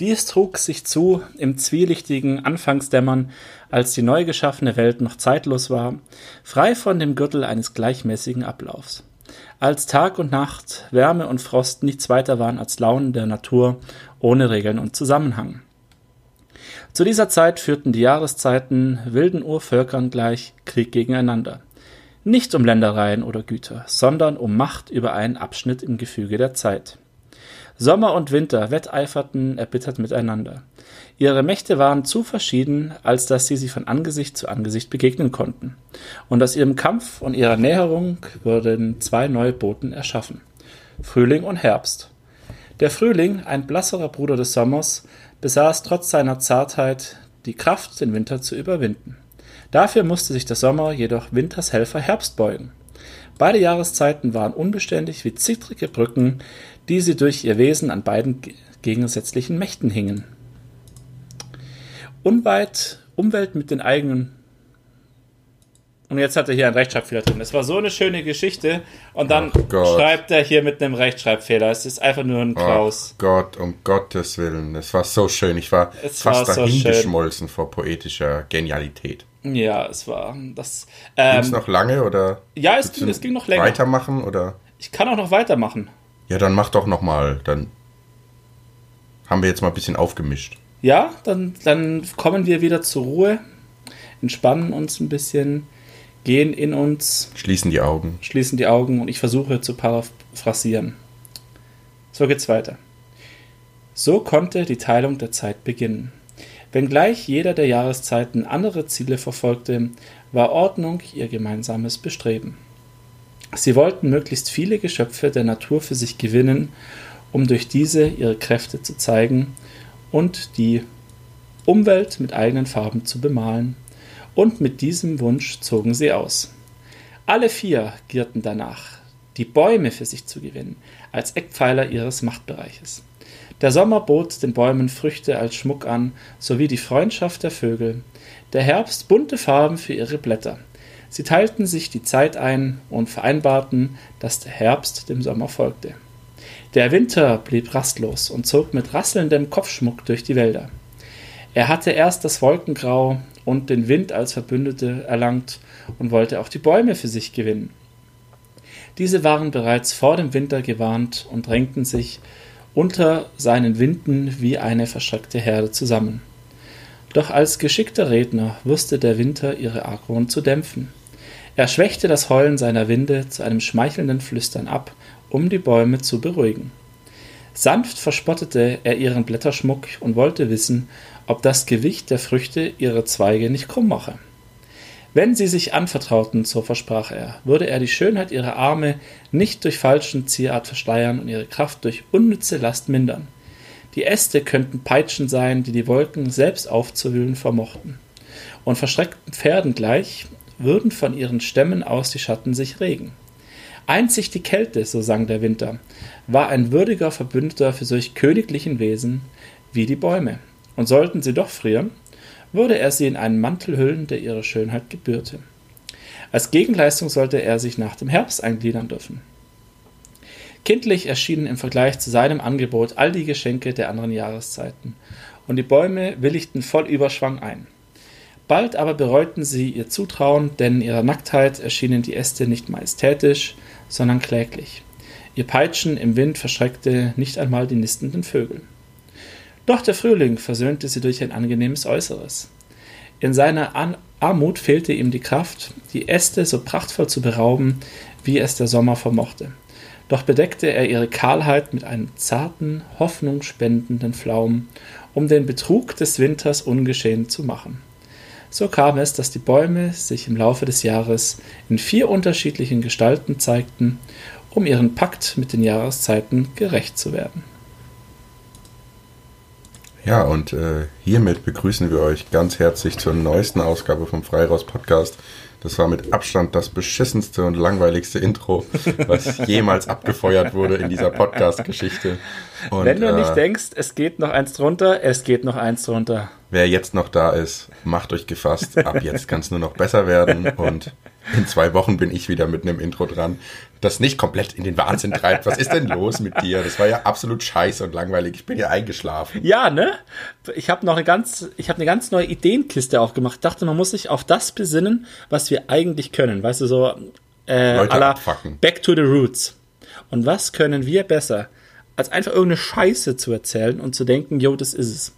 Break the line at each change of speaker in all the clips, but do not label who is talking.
Dies trug sich zu im zwielichtigen Anfangsdämmern, als die neu geschaffene Welt noch zeitlos war, frei von dem Gürtel eines gleichmäßigen Ablaufs. Als Tag und Nacht, Wärme und Frost nichts weiter waren als Launen der Natur ohne Regeln und Zusammenhang. Zu dieser Zeit führten die Jahreszeiten wilden Urvölkern gleich Krieg gegeneinander. Nicht um Ländereien oder Güter, sondern um Macht über einen Abschnitt im Gefüge der Zeit. Sommer und Winter wetteiferten erbittert miteinander. Ihre Mächte waren zu verschieden, als dass sie sich von Angesicht zu Angesicht begegnen konnten. Und aus ihrem Kampf und ihrer Näherung wurden zwei neue Boten erschaffen. Frühling und Herbst. Der Frühling, ein blasserer Bruder des Sommers, besaß trotz seiner Zartheit die Kraft, den Winter zu überwinden. Dafür musste sich der Sommer jedoch Winters Helfer Herbst beugen. Beide Jahreszeiten waren unbeständig wie zittrige Brücken, die sie durch ihr Wesen an beiden gegensätzlichen Mächten hingen. Unweit Umwelt mit den eigenen. Und jetzt hat er hier einen Rechtschreibfehler drin. Es war so eine schöne Geschichte. Und dann oh schreibt er hier mit einem Rechtschreibfehler. Es ist einfach nur ein Kraus.
Oh Gott, um Gottes Willen. Es war so schön. Ich war es fast war dahingeschmolzen so vor poetischer Genialität.
Ja, es war das.
Ähm, ging es noch lange oder?
Ja, es ging, es ging noch länger.
Weitermachen oder?
Ich kann auch noch weitermachen.
Ja, dann mach doch noch mal. Dann haben wir jetzt mal ein bisschen aufgemischt.
Ja, dann, dann kommen wir wieder zur Ruhe, entspannen uns ein bisschen, gehen in uns.
Schließen die Augen.
Schließen die Augen und ich versuche zu paraphrasieren. So geht's weiter. So konnte die Teilung der Zeit beginnen. Wenngleich jeder der Jahreszeiten andere Ziele verfolgte, war Ordnung ihr gemeinsames Bestreben. Sie wollten möglichst viele Geschöpfe der Natur für sich gewinnen, um durch diese ihre Kräfte zu zeigen und die Umwelt mit eigenen Farben zu bemalen. Und mit diesem Wunsch zogen sie aus. Alle vier gierten danach, die Bäume für sich zu gewinnen, als Eckpfeiler ihres Machtbereiches. Der Sommer bot den Bäumen Früchte als Schmuck an, sowie die Freundschaft der Vögel, der Herbst bunte Farben für ihre Blätter, Sie teilten sich die Zeit ein und vereinbarten, dass der Herbst dem Sommer folgte. Der Winter blieb rastlos und zog mit rasselndem Kopfschmuck durch die Wälder. Er hatte erst das Wolkengrau und den Wind als Verbündete erlangt und wollte auch die Bäume für sich gewinnen. Diese waren bereits vor dem Winter gewarnt und drängten sich unter seinen Winden wie eine verschreckte Herde zusammen. Doch als geschickter Redner wusste der Winter ihre Argwohn zu dämpfen. Er schwächte das Heulen seiner Winde zu einem schmeichelnden Flüstern ab, um die Bäume zu beruhigen. Sanft verspottete er ihren Blätterschmuck und wollte wissen, ob das Gewicht der Früchte ihre Zweige nicht krumm mache. Wenn sie sich anvertrauten, so versprach er, würde er die Schönheit ihrer Arme nicht durch falschen Zierart verschleiern und ihre Kraft durch unnütze Last mindern. Die Äste könnten Peitschen sein, die die Wolken selbst aufzuwühlen vermochten. Und verschreckten Pferden gleich würden von ihren Stämmen aus die Schatten sich regen. Einzig die Kälte, so sang der Winter, war ein würdiger Verbündeter für solch königlichen Wesen wie die Bäume, und sollten sie doch frieren, würde er sie in einen Mantel hüllen, der ihre Schönheit gebührte. Als Gegenleistung sollte er sich nach dem Herbst eingliedern dürfen. Kindlich erschienen im Vergleich zu seinem Angebot all die Geschenke der anderen Jahreszeiten, und die Bäume willigten voll Überschwang ein. Bald aber bereuten sie ihr Zutrauen, denn in ihrer Nacktheit erschienen die Äste nicht majestätisch, sondern kläglich. Ihr Peitschen im Wind verschreckte nicht einmal die nistenden Vögel. Doch der Frühling versöhnte sie durch ein angenehmes Äußeres. In seiner An Armut fehlte ihm die Kraft, die Äste so prachtvoll zu berauben, wie es der Sommer vermochte. Doch bedeckte er ihre Kahlheit mit einem zarten, hoffnungsspendenden Flaum, um den Betrug des Winters ungeschehen zu machen. So kam es, dass die Bäume sich im Laufe des Jahres in vier unterschiedlichen Gestalten zeigten, um ihren Pakt mit den Jahreszeiten gerecht zu werden.
Ja, und äh, hiermit begrüßen wir euch ganz herzlich zur neuesten Ausgabe vom Freiraus Podcast. Das war mit Abstand das beschissenste und langweiligste Intro, was jemals abgefeuert wurde in dieser Podcast-Geschichte.
Wenn du äh, nicht denkst, es geht noch eins drunter, es geht noch eins drunter.
Wer jetzt noch da ist, macht euch gefasst. Ab jetzt kann es nur noch besser werden. Und In zwei Wochen bin ich wieder mit einem Intro dran, das nicht komplett in den Wahnsinn treibt. Was ist denn los mit dir? Das war ja absolut scheiße und langweilig. Ich bin ja eingeschlafen.
Ja, ne? Ich habe noch eine ganz, ich habe eine ganz neue Ideenkiste aufgemacht. Ich dachte, man muss sich auf das besinnen, was wir eigentlich können. Weißt du, so äh,
Leute
la
abfacken.
Back to the Roots. Und was können wir besser, als einfach irgendeine Scheiße zu erzählen und zu denken, yo, das ist es.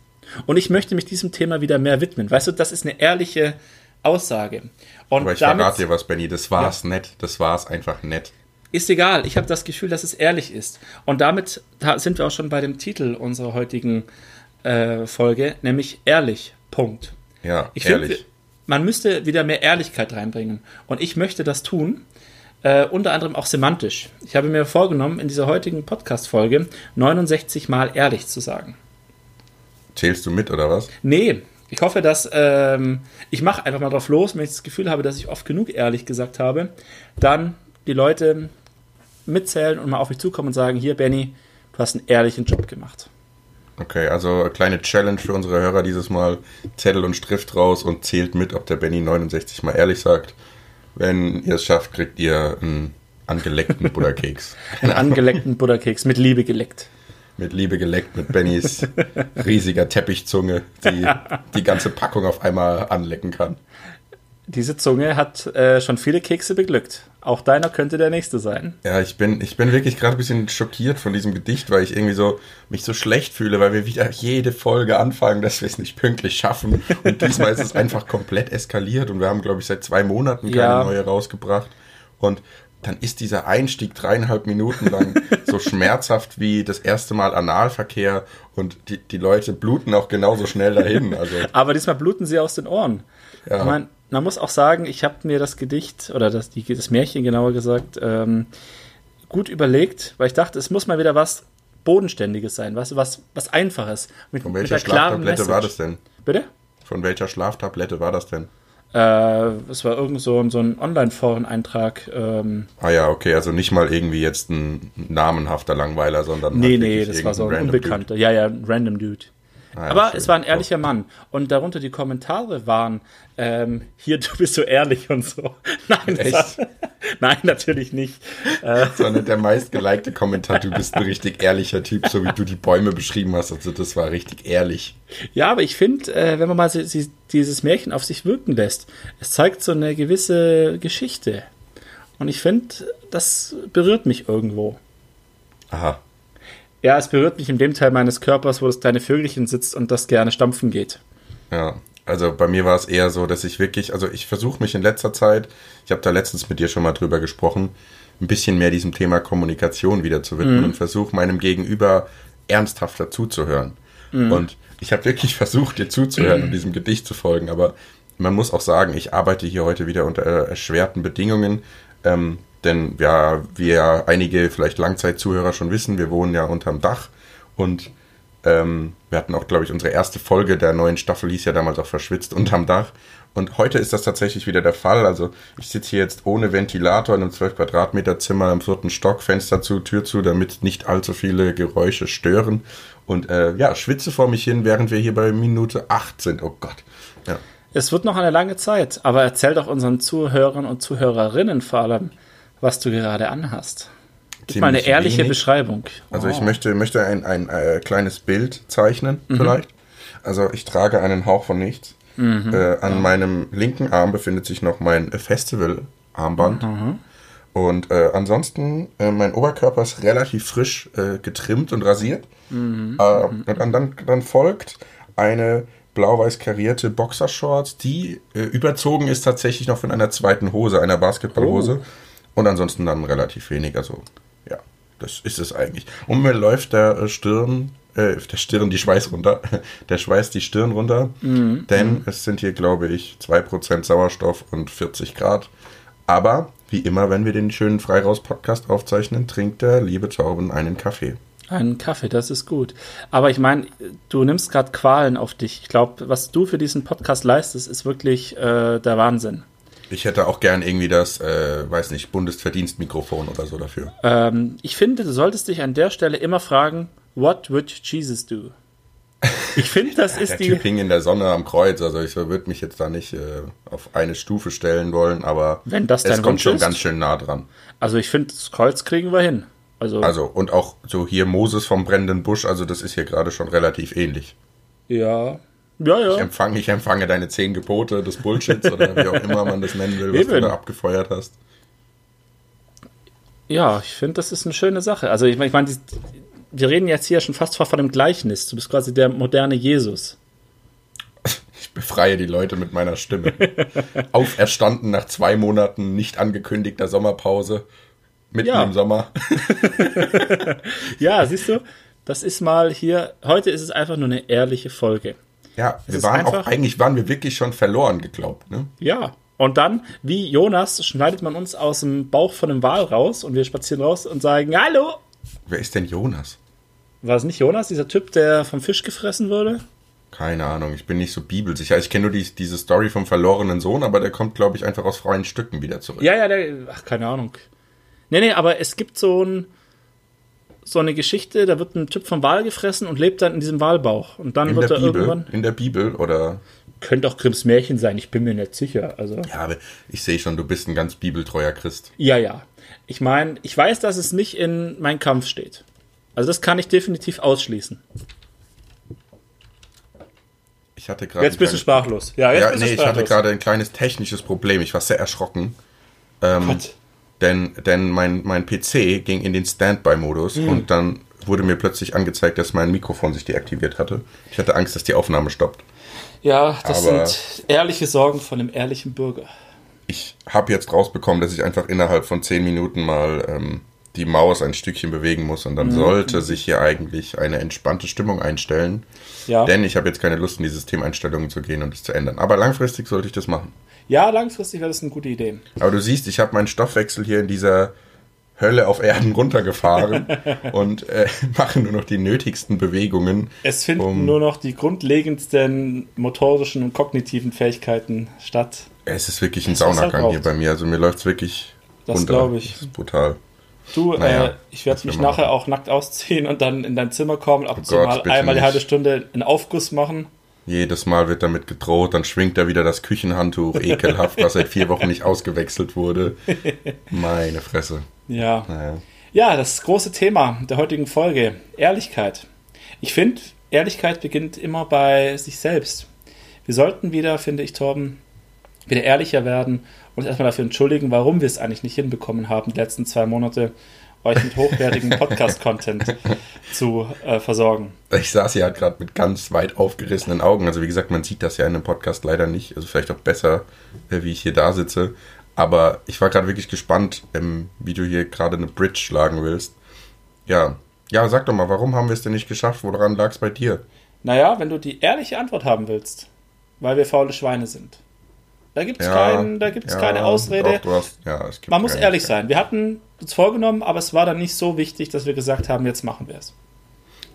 Und ich möchte mich diesem Thema wieder mehr widmen. Weißt du, das ist eine ehrliche Aussage. Und
Aber ich
damit
verrate dir was, Benny. Das war's nett. Das war's einfach nett.
ist egal. Ich habe das Gefühl, dass es ehrlich ist. Und damit da sind wir auch schon bei dem Titel unserer heutigen äh, Folge, nämlich ehrlich. Punkt.
Ja,
Ich finde,
ehrlich.
man müsste wieder mehr Ehrlichkeit reinbringen. Und ich möchte das tun, äh, unter anderem auch semantisch. Ich habe mir vorgenommen, in dieser heutigen Podcast-Folge 69 Mal ehrlich zu sagen.
Zählst du mit oder was?
Nee, ich hoffe, dass ähm, ich mache einfach mal drauf los, wenn ich das Gefühl habe, dass ich oft genug ehrlich gesagt habe, dann die Leute mitzählen und mal auf mich zukommen und sagen, hier Benny, du hast einen ehrlichen Job gemacht.
Okay, also eine kleine Challenge für unsere Hörer dieses Mal. Zettel und Stift raus und zählt mit, ob der Benny 69 mal ehrlich sagt. Wenn ihr es schafft, kriegt ihr einen angeleckten Butterkeks.
Einen angeleckten Butterkeks mit Liebe geleckt.
Mit Liebe geleckt, mit Bennys riesiger Teppichzunge, die die ganze Packung auf einmal anlecken kann.
Diese Zunge hat äh, schon viele Kekse beglückt. Auch deiner könnte der nächste sein.
Ja, ich bin, ich bin wirklich gerade ein bisschen schockiert von diesem Gedicht, weil ich irgendwie so mich so schlecht fühle, weil wir wieder jede Folge anfangen, dass wir es nicht pünktlich schaffen. Und diesmal ist es einfach komplett eskaliert und wir haben, glaube ich, seit zwei Monaten keine
Ja.
neue rausgebracht. Und dann ist dieser Einstieg dreieinhalb Minuten lang so schmerzhaft wie das erste Mal Analverkehr und die, die Leute bluten auch genauso schnell dahin. Also
Aber diesmal bluten sie aus den Ohren.
Ja.
Mein, man muss auch sagen, ich habe mir das Gedicht oder das, die, das Märchen genauer gesagt ähm, gut überlegt, weil ich dachte, es muss mal wieder was Bodenständiges sein, was, was, was Einfaches. Mit,
von welcher Schlaftablette war das denn?
Bitte?
Von welcher Schlaftablette war das denn?
Äh, es war irgend so, ein- so ein Online-Foren-Eintrag. Ähm,
Ah ja, okay, also nicht mal irgendwie jetzt ein namenhafter Langweiler, sondern
nee,
halt
nee, das war so ein Unbekannter. Ja, ja, ein random Dude.
Ah ja,
Aber
schön.
es war ein ehrlicher Mann. Und darunter die Kommentare waren, ähm, hier, du bist so ehrlich und so. Nein,
Echt?
war, nein, natürlich nicht. Äh,
Sondern der meistgelikte Kommentar, du bist ein richtig ehrlicher Typ, so wie du die Bäume beschrieben hast. Also das war richtig ehrlich.
ja, aber ich finde, äh, wenn man mal si- si- dieses Märchen auf sich wirken lässt, es zeigt so eine gewisse Geschichte. Und ich finde, das berührt mich irgendwo.
Aha.
Ja, es berührt mich in dem Teil meines Körpers, wo das kleine Vögelchen sitzt und das gerne stampfen geht.
Ja, also bei mir war es eher so, dass ich wirklich, also ich versuche mich in letzter Zeit, ich habe da letztens mit dir schon mal drüber gesprochen, ein bisschen mehr diesem Thema Kommunikation wieder zu widmen und versuche meinem Gegenüber ernsthafter zuzuhören. Und ich habe wirklich versucht, dir zuzuhören und diesem Gedicht zu folgen, aber man muss auch sagen, ich arbeite hier heute wieder unter erschwerten Bedingungen, ähm, denn ja, wie ja einige vielleicht Langzeitzuhörer schon wissen, wir wohnen ja unterm Dach und ähm, wir hatten auch, glaube ich, unsere erste Folge der neuen Staffel hieß ja damals auch verschwitzt unterm Dach. Und heute ist das tatsächlich wieder der Fall. Also ich sitze hier jetzt ohne Ventilator in einem 12 Quadratmeter Zimmer im vierten Stock, Fenster zu, Tür zu, damit nicht allzu viele Geräusche stören. Und äh, ja, schwitze vor mich hin, während wir hier bei Minute 8 sind. Oh Gott. Ja.
Es wird noch eine lange Zeit, aber erzähl doch unseren Zuhörern und Zuhörerinnen vor allem, was du gerade anhast. Gib mal eine ehrliche
wenig.
Beschreibung.
Also ich
Oh.
möchte, möchte ein, ein äh, kleines Bild zeichnen, vielleicht. Also ich trage einen Hauch von nichts. Äh, an meinem linken Arm befindet sich noch mein Festival-Armband. Und äh, ansonsten, äh, mein Oberkörper ist relativ frisch äh, getrimmt und rasiert. Äh, und dann, dann, folgt eine blau-weiß karierte Boxershorts, die äh, überzogen ist tatsächlich noch von einer zweiten Hose, einer Basketballhose. Und ansonsten dann relativ wenig. Also, ja, das ist es eigentlich. Und mir läuft der äh, Stirn, äh, der Stirn die Schweiß runter. Der Schweiß die Stirn runter. Denn es sind hier, glaube ich, 2% Sauerstoff und 40 Grad. Aber, wie immer, wenn wir den schönen Freiraus-Podcast aufzeichnen, trinkt der liebe Torben einen Kaffee.
Einen Kaffee, das ist gut. Aber ich meine, du nimmst gerade Qualen auf dich. Ich glaube, was du für diesen Podcast leistest, ist wirklich äh, der Wahnsinn.
Ich hätte auch gern irgendwie das, äh, weiß nicht, Bundesverdienstmikrofon oder so dafür.
Ähm, ich finde, du solltest dich an der Stelle immer fragen, what would Jesus do? Ich finde, das ist
Der
die.
Typ hing in der Sonne am Kreuz, also ich würde mich jetzt da nicht äh, auf eine Stufe stellen wollen, aber
Wenn das
es kommt
Wunsch
schon
ist.
ganz schön nah dran.
Also ich finde, das Kreuz kriegen wir hin. Also,
Also, und auch so hier Moses vom brennenden Busch, also das ist hier gerade schon relativ ähnlich.
ja. Ja,
Ich
ja.
empfange, ich empfange deine zehn Gebote des Bullshits oder wie auch immer man das nennen will, was
Eben.
du da abgefeuert hast.
Ja, ich finde, das ist eine schöne Sache. Also ich meine, ich mein, wir reden jetzt hier schon fast von dem Gleichnis. Du bist quasi der moderne Jesus.
Ich befreie die Leute mit meiner Stimme. Auferstanden nach zwei Monaten nicht angekündigter Sommerpause. Mitten
Ja.
im Sommer.
Ja, siehst du, das ist mal hier, heute ist es einfach nur eine ehrliche Folge.
Ja, wir waren auch, eigentlich waren wir wirklich schon verloren geglaubt, ne?
Ja. Und dann, wie Jonas, schneidet man uns aus dem Bauch von einem Wal raus und wir spazieren raus und sagen, hallo.
Wer ist denn Jonas?
War es nicht Jonas, dieser Typ, der vom Fisch gefressen wurde?
Keine Ahnung, ich bin nicht so bibelsicher. Ich kenne nur die, diese Story vom verlorenen Sohn, aber der kommt, glaube ich, einfach aus freien Stücken wieder zurück.
Ja, ja, der, ach, keine Ahnung. Nee, nee, aber es gibt so ein, so eine Geschichte, da wird ein Typ vom Wal gefressen und lebt dann in diesem Walbauch. Und dann
In
wird
der
er
Bibel,
irgendwann,
in der Bibel oder
könnte auch Grimms Märchen sein, ich bin mir nicht sicher. Also,
ja, aber ich sehe schon, du bist ein ganz bibeltreuer Christ.
ja, ja. Ich meine, ich weiß, dass es nicht in Mein Kampf steht. Also das kann ich definitiv ausschließen.
Ich hatte gerade
Jetzt bist du sprachlos. Ja, jetzt
Ja,
bist
nee,
du
ich hatte
sprachlos.
gerade ein kleines technisches Problem. Ich war sehr erschrocken. Ähm,
Gott.
Denn denn mein, mein PC ging in den Standby-Modus
Hm.
und dann wurde mir plötzlich angezeigt, dass mein Mikrofon sich deaktiviert hatte. Ich hatte Angst, dass die Aufnahme stoppt.
Ja, das
Aber-
sind ehrliche Sorgen von einem ehrlichen Bürger.
Ich habe jetzt rausbekommen, dass ich einfach innerhalb von 10 Minuten mal ähm, die Maus ein Stückchen bewegen muss und
Mhm.
dann sollte sich hier eigentlich eine entspannte Stimmung einstellen.
Ja.
Denn ich habe jetzt keine Lust, in die Systemeinstellungen zu gehen und es zu ändern. Aber langfristig sollte ich das machen.
Ja, langfristig wäre das eine gute Idee.
Aber du siehst, ich habe meinen Stoffwechsel hier in dieser Hölle auf Erden runtergefahren und äh, mache nur noch die nötigsten Bewegungen.
Es finden
Um-
nur noch die grundlegendsten motorischen und kognitiven Fähigkeiten statt.
Es ist wirklich ein
Das,
Saunagang hier
braucht.
bei mir. Also mir läuft es wirklich
Das
runter.
glaub ich.
Das ist brutal.
Du,
Naja,
äh, ich werde mich
machen.
nachher auch nackt ausziehen und dann in dein Zimmer kommen, ab und zu
Gott,
mal einmal die halbe Stunde einen Aufguss machen.
Jedes Mal wird damit gedroht, dann schwingt er wieder das Küchenhandtuch, ekelhaft, was seit vier Wochen nicht ausgewechselt wurde. Meine Fresse.
Ja.
Naja.
Ja, das große Thema der heutigen Folge, Ehrlichkeit. Ich finde, Ehrlichkeit beginnt immer bei sich selbst. Wir sollten wieder, finde ich, Torben, wieder ehrlicher werden und uns erstmal dafür entschuldigen, warum wir es eigentlich nicht hinbekommen haben, die letzten zwei Monate euch mit hochwertigem Podcast-Content zu äh, versorgen.
Ich saß hier halt gerade mit ganz weit aufgerissenen Augen. Also wie gesagt, man sieht das ja in einem Podcast leider nicht. Also vielleicht auch besser, äh, wie ich hier da sitze. Aber ich war gerade wirklich gespannt, ähm, wie du hier gerade eine Bridge schlagen willst. Ja, ja, sag doch mal, warum haben wir es denn nicht geschafft? Woran lag es bei dir?
Naja, wenn du die ehrliche Antwort haben willst, weil wir faule Schweine sind. Da gibt es
Ja,
kein, da gibt's
ja,
keine Ausrede.
Doch, hast, ja,
Man muss ehrlich sein. Wir hatten uns vorgenommen, aber es war dann nicht so wichtig, dass wir gesagt haben, jetzt machen wir es.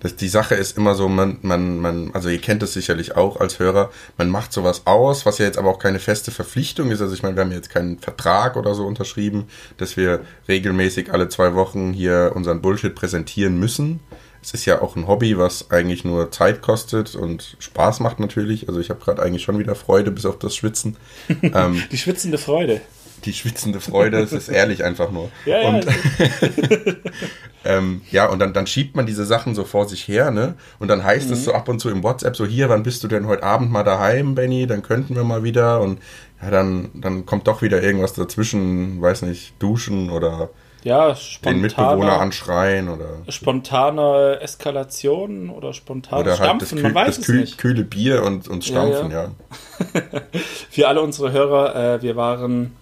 Das, die Sache ist immer so, man, man, man, also ihr kennt es sicherlich auch als Hörer, man macht sowas aus, was ja jetzt aber auch keine feste Verpflichtung ist. Also ich meine, wir haben jetzt keinen Vertrag oder so unterschrieben, dass wir regelmäßig alle zwei Wochen hier unseren Bullshit präsentieren müssen. Es ist ja auch ein Hobby, was eigentlich nur Zeit kostet und Spaß macht natürlich. Also ich habe gerade eigentlich schon wieder Freude, bis auf das Schwitzen. ähm,
Die schwitzende Freude.
die schwitzende Freude, es ist ehrlich einfach nur.
Ja, ja,
und, ähm, ja, und dann, dann schiebt man diese Sachen so vor sich her, ne? Und dann heißt
Mhm.
es so ab und zu im WhatsApp so, hier, wann bist du denn heute Abend mal daheim, Benny? Dann könnten wir mal wieder. Und ja, dann, dann kommt doch wieder irgendwas dazwischen, weiß nicht, duschen oder
ja,
den Mitbewohner
spontane,
anschreien oder,
spontane Eskalation oder spontanes
oder halt
Stampfen, man weiß es
kühl,
nicht.
kühle Bier und, und
Ja,
Stampfen,
ja.
ja.
Für alle unsere Hörer, äh, wir waren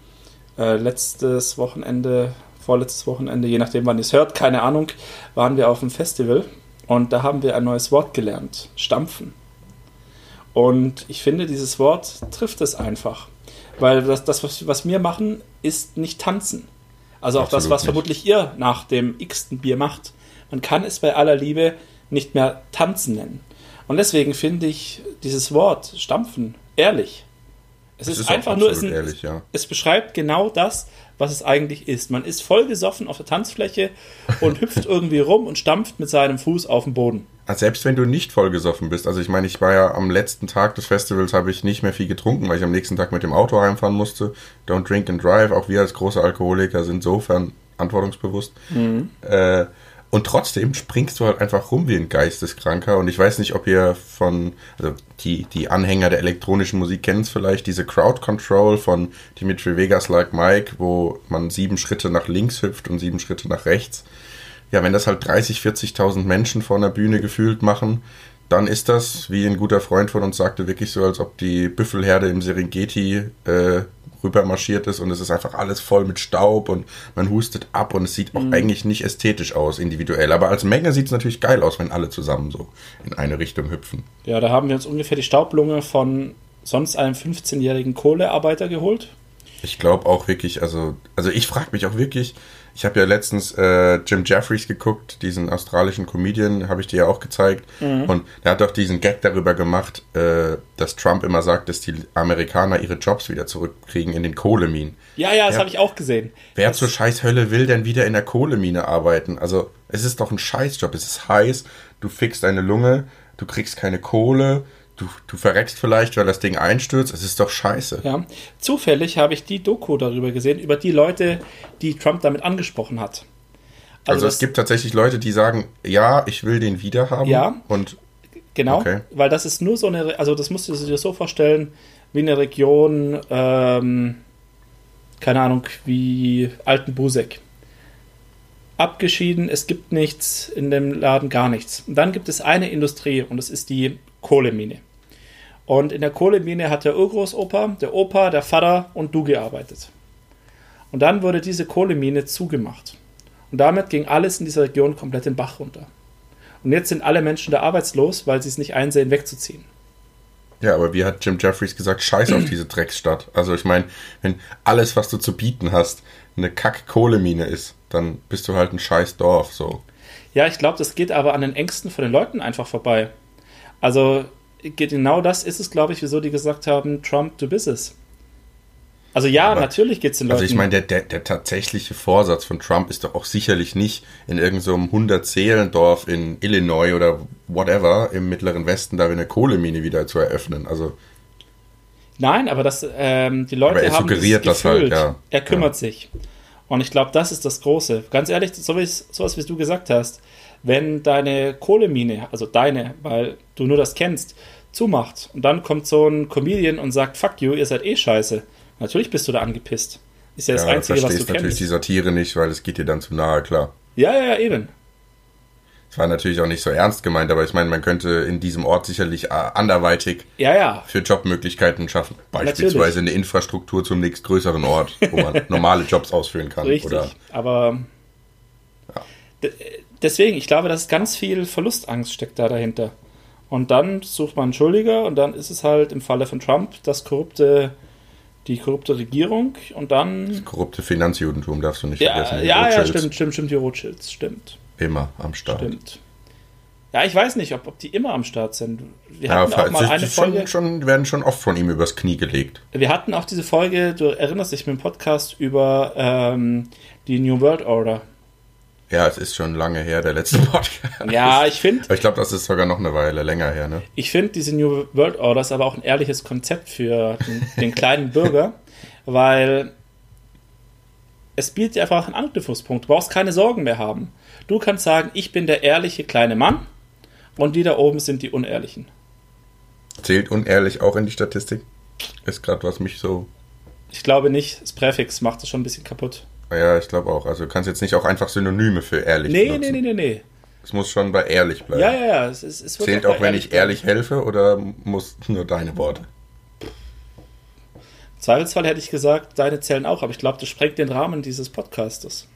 äh, letztes Wochenende, vorletztes Wochenende, je nachdem wann ihr es hört, keine Ahnung, waren wir auf einem Festival und da haben wir ein neues Wort gelernt, Stampfen. Und ich finde, dieses Wort trifft es einfach. Weil das, das was, was wir machen, ist nicht tanzen. Also auch das,
Absolut
was
nicht.
vermutlich ihr nach dem x-ten Bier macht. Man kann es bei aller Liebe nicht mehr tanzen nennen. Und deswegen finde ich dieses Wort Stampfen ehrlich. Es,
Es
ist,
ist
einfach nur, es,
ehrlich, ja.
es beschreibt genau das, was es eigentlich ist. Man ist voll gesoffen auf der Tanzfläche und hüpft irgendwie rum und stampft mit seinem Fuß auf den Boden.
Also selbst wenn du nicht vollgesoffen bist, also ich meine, ich war ja am letzten Tag des Festivals, habe ich nicht mehr viel getrunken, weil ich am nächsten Tag mit dem Auto heimfahren musste. Don't drink and drive. Auch wir als große Alkoholiker sind insofern verantwortungsbewusst. Mhm. Äh, und trotzdem springst du halt einfach rum wie ein Geisteskranker. Und ich weiß nicht, ob ihr von, also die, die Anhänger der elektronischen Musik kennen es vielleicht, diese Crowd Control von Dimitri Vegas Like Mike, wo man sieben Schritte nach links hüpft und sieben Schritte nach rechts. Ja, wenn das halt 30, 40.000 Menschen vor einer Bühne gefühlt machen, dann ist das, wie ein guter Freund von uns sagte, wirklich so, als ob die Büffelherde im Serengeti äh, rüber marschiert ist und es ist einfach alles voll mit Staub und man hustet ab und es sieht auch mhm. eigentlich nicht ästhetisch aus, individuell. Aber als Menge sieht es natürlich geil aus, wenn alle zusammen so in eine Richtung hüpfen.
Ja, da haben wir uns ungefähr die Staublunge von sonst einem 15-jährigen Kohlearbeiter geholt.
Ich glaube auch wirklich, also, also ich frage mich auch wirklich, ich habe ja letztens äh, Jim Jeffries geguckt, diesen australischen Comedian, habe ich dir ja auch gezeigt. Mhm. Und der hat doch diesen Gag darüber gemacht, äh, dass Trump immer sagt, dass die Amerikaner ihre Jobs wieder zurückkriegen in den Kohleminen.
Ja, ja, das habe ich auch gesehen.
Wer das zur Scheißhölle will denn wieder in der Kohlemine arbeiten? Also, es ist doch ein Scheißjob. Es ist heiß, du fixst deine Lunge, du kriegst keine Kohle, du, du verreckst vielleicht, weil das Ding einstürzt. Es ist doch scheiße.
Ja, zufällig habe ich die Doku darüber gesehen, über die Leute, die Trump damit angesprochen hat.
Also, also es gibt tatsächlich Leute, die sagen, ja, ich will den wiederhaben.
Ja.
Und
genau, okay. weil das ist nur so eine, also das musst du dir so vorstellen, wie eine Region, ähm, keine Ahnung, wie Altenbusek. Abgeschieden, es gibt nichts in dem Laden, gar nichts. Und dann gibt es eine Industrie und das ist die Kohlemine. Und in der Kohlemine hat der Urgroßopa, der Opa, der Vater und du gearbeitet. Und dann wurde diese Kohlemine zugemacht. Und damit ging alles in dieser Region komplett den Bach runter. Und jetzt sind alle Menschen da arbeitslos, weil sie es nicht einsehen, wegzuziehen.
Ja, aber wie hat Jim Jeffries gesagt, scheiß auf diese Drecksstadt. Also ich meine, wenn alles, was du zu bieten hast, eine Kack-Kohlemine ist, dann bist du halt ein scheiß Dorf, so.
Ja, ich glaube, das geht aber an den Ängsten von den Leuten einfach vorbei. Also genau das ist es, glaube ich, wieso die gesagt haben, Trump, du bist es. Also ja, Aber, natürlich geht es den
Leuten. Also ich meine, der, der, der tatsächliche Vorsatz von Trump ist doch auch sicherlich nicht in irgendeinem so 100-Seelendorf in Illinois oder whatever im mittleren Westen da eine Kohlemine wieder zu eröffnen. Also
Nein, aber das, ähm, die Leute aber er haben
suggeriert das, das halt, ja.
Er kümmert
ja.
sich. Und ich glaube, das ist das Große. Ganz ehrlich, so wie, sowas, wie du gesagt hast, wenn deine Kohlemine, also deine, weil du nur das kennst, zumacht und dann kommt so ein Comedian und sagt, fuck you, ihr seid eh scheiße. Natürlich bist du da angepisst. Ist ja das ja, Einzige, was du kennst. Du
natürlich die Satire nicht, weil es geht dir dann zu nahe, klar.
Ja, ja, ja, eben.
Es war natürlich auch nicht so ernst gemeint, aber ich meine, man könnte in diesem Ort sicherlich äh, anderweitig
ja, ja.
für Jobmöglichkeiten schaffen. Beispielsweise natürlich. eine Infrastruktur zum nächstgrößeren Ort, wo man normale Jobs ausführen kann.
Richtig, aber ja deswegen, ich glaube, dass ganz viel Verlustangst steckt da dahinter. Und dann sucht man einen Schuldiger und dann ist es halt im Falle von Trump das korrupte, die korrupte Regierung und dann. Das
korrupte Finanzjudentum darfst du nicht
ja,
vergessen.
Ja, ja, stimmt, stimmt, stimmt, die Rothschilds, stimmt.
Immer am Start.
Stimmt. Ja, ich weiß nicht, ob, ob die immer am Start sind. Wir hatten
ja, auch mal eine Folge. Schon, werden schon oft von ihm übers Knie gelegt.
Wir hatten auch diese Folge, du erinnerst dich mit dem Podcast über ähm, die New World Order.
Ja, es ist schon lange her, der letzte Podcast.
Ja, ich finde.
Ich glaube, das ist sogar noch eine Weile länger her, ne?
Ich finde, diese New World Order ist aber auch ein ehrliches Konzept für den, den kleinen Bürger, weil es bietet dir einfach einen Anknüpfungspunkt. Du brauchst keine Sorgen mehr haben. Du kannst sagen, ich bin der ehrliche kleine Mann und die da oben sind die Unehrlichen.
Zählt unehrlich auch in die Statistik? Ist gerade was mich so.
Ich glaube nicht. Das Präfix macht es schon ein bisschen kaputt.
Ja, ich glaube auch. Also du kannst jetzt nicht auch einfach Synonyme für ehrlich
nee, benutzen. Nee, nee, nee, nee.
Es muss schon bei ehrlich bleiben.
Ja, ja, ja. Es, es, es
Zählt auch, wenn ich ehrlich helfe oder muss nur deine Worte?
Im Zweifelsfall hätte ich gesagt, deine zählen auch, aber ich glaube, das sprengt den Rahmen dieses Podcastes.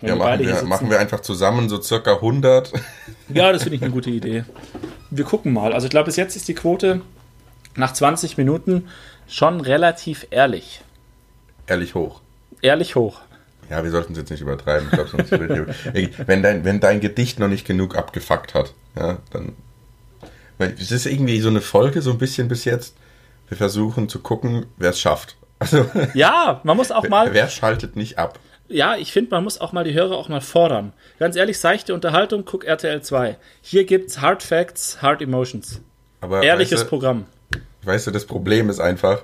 ja, machen wir, machen wir einfach zusammen so circa 100.
Ja, das finde ich eine gute Idee. Wir gucken mal. Also ich glaube, bis jetzt ist die Quote nach 20 Minuten schon relativ ehrlich.
Ehrlich hoch
ehrlich hoch.
Ja, wir sollten es jetzt nicht übertreiben. Ich glaub, sonst wenn, dein, wenn dein Gedicht noch nicht genug abgefuckt hat, ja, dann. Es ist irgendwie so eine Folge, so ein bisschen bis jetzt. Wir versuchen zu gucken, wer es schafft. Also,
Ja, man muss auch mal.
wer schaltet nicht ab?
Ja, ich finde, man muss auch mal die Hörer auch mal fordern. Ganz ehrlich, seichte Unterhaltung, guck RTL 2. Hier gibt's Hard Facts, Hard Emotions.
Aber
Ehrliches
weißt du,
Programm.
weißt du, das Problem ist einfach,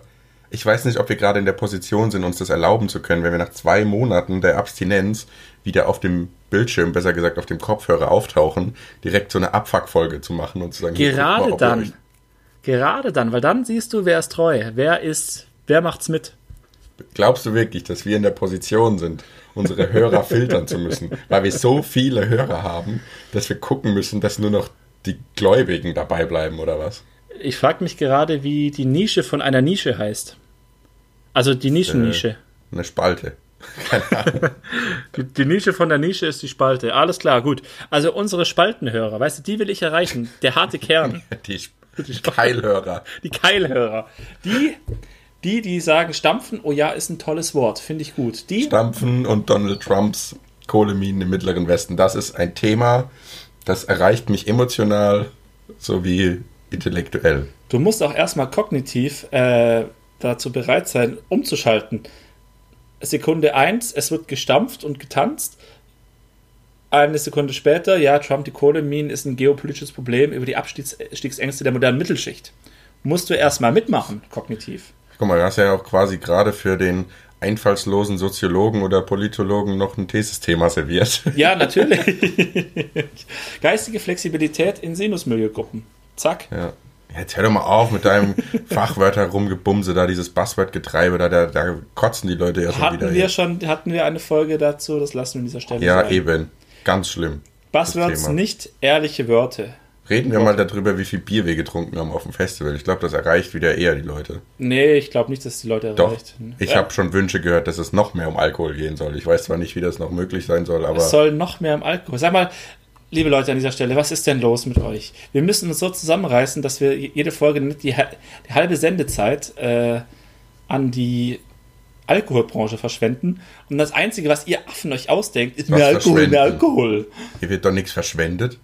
ich weiß nicht, ob wir gerade in der Position sind, uns das erlauben zu können, wenn wir nach zwei Monaten der Abstinenz wieder auf dem Bildschirm, besser gesagt auf dem Kopfhörer auftauchen, direkt so eine Abfuckfolge zu machen und zu sagen,
Gerade
mal,
dann. Gerade dann, weil dann siehst du, wer ist treu, wer ist, wer macht's mit.
Glaubst du wirklich, dass wir in der Position sind, unsere Hörer filtern zu müssen, weil wir so viele Hörer haben, dass wir gucken müssen, dass nur noch die Gläubigen dabei bleiben oder was?
Ich frage mich gerade, wie die Nische von einer Nische heißt. Also die Nischennische.
Eine Spalte.
Die, die Nische von der Nische ist die Spalte. Alles klar, gut. Also unsere Spaltenhörer, weißt du, die will ich erreichen. Der harte Kern,
Die, die Keilhörer.
die Keilhörer. Die, die, die sagen, stampfen, oh ja, ist ein tolles Wort, finde ich gut. Die,
Stampfen und Donald Trumps Kohleminen im Mittleren Westen. Das ist ein Thema, das erreicht mich emotional sowie intellektuell.
du musst auch erstmal kognitiv äh, dazu bereit sein, umzuschalten. Sekunde eins, es wird gestampft und getanzt. Eine Sekunde später, ja, Trump, die Kohleminen ist ein geopolitisches Problem über die Abstiegsängste der modernen Mittelschicht. Musst du erstmal mitmachen, kognitiv.
Guck mal, du hast ja auch quasi gerade für den einfallslosen Soziologen oder Politologen noch ein Thesisthema serviert.
Ja, natürlich. Geistige Flexibilität in Sinusmilieu-Gruppen. Zack.
Ja. Jetzt hör doch mal auf mit deinem Fachwörter rumgebumse, da dieses Buzzword-Getreibe, da, da, da kotzen die Leute ja schon
Hatten
wieder.
wir schon, hatten wir eine Folge dazu, das lassen wir an dieser Stelle
ja,
sein.
eben. Ganz schlimm.
Buzzwords, nicht ehrliche Wörter.
Reden wir mal darüber, wie viel Bier wir getrunken haben auf dem Festival. Ich glaube, das erreicht wieder eher die Leute.
Nee, ich glaube nicht, dass die Leute
Doch.
erreicht.
Ich
Ja,
habe schon Wünsche gehört, dass es noch mehr um Alkohol gehen soll. Ich weiß zwar nicht, wie das noch möglich sein soll, aber
Es soll noch mehr im Alkohol. Sag mal, liebe Leute an dieser Stelle, was ist denn los mit euch? Wir müssen uns so zusammenreißen, dass wir jede Folge nicht die, die halbe Sendezeit äh, an die Alkoholbranche verschwenden. Und das Einzige, was ihr Affen euch ausdenkt, ist
Was
mehr Alkohol, mehr? Alkohol.
hier wird doch nichts verschwendet.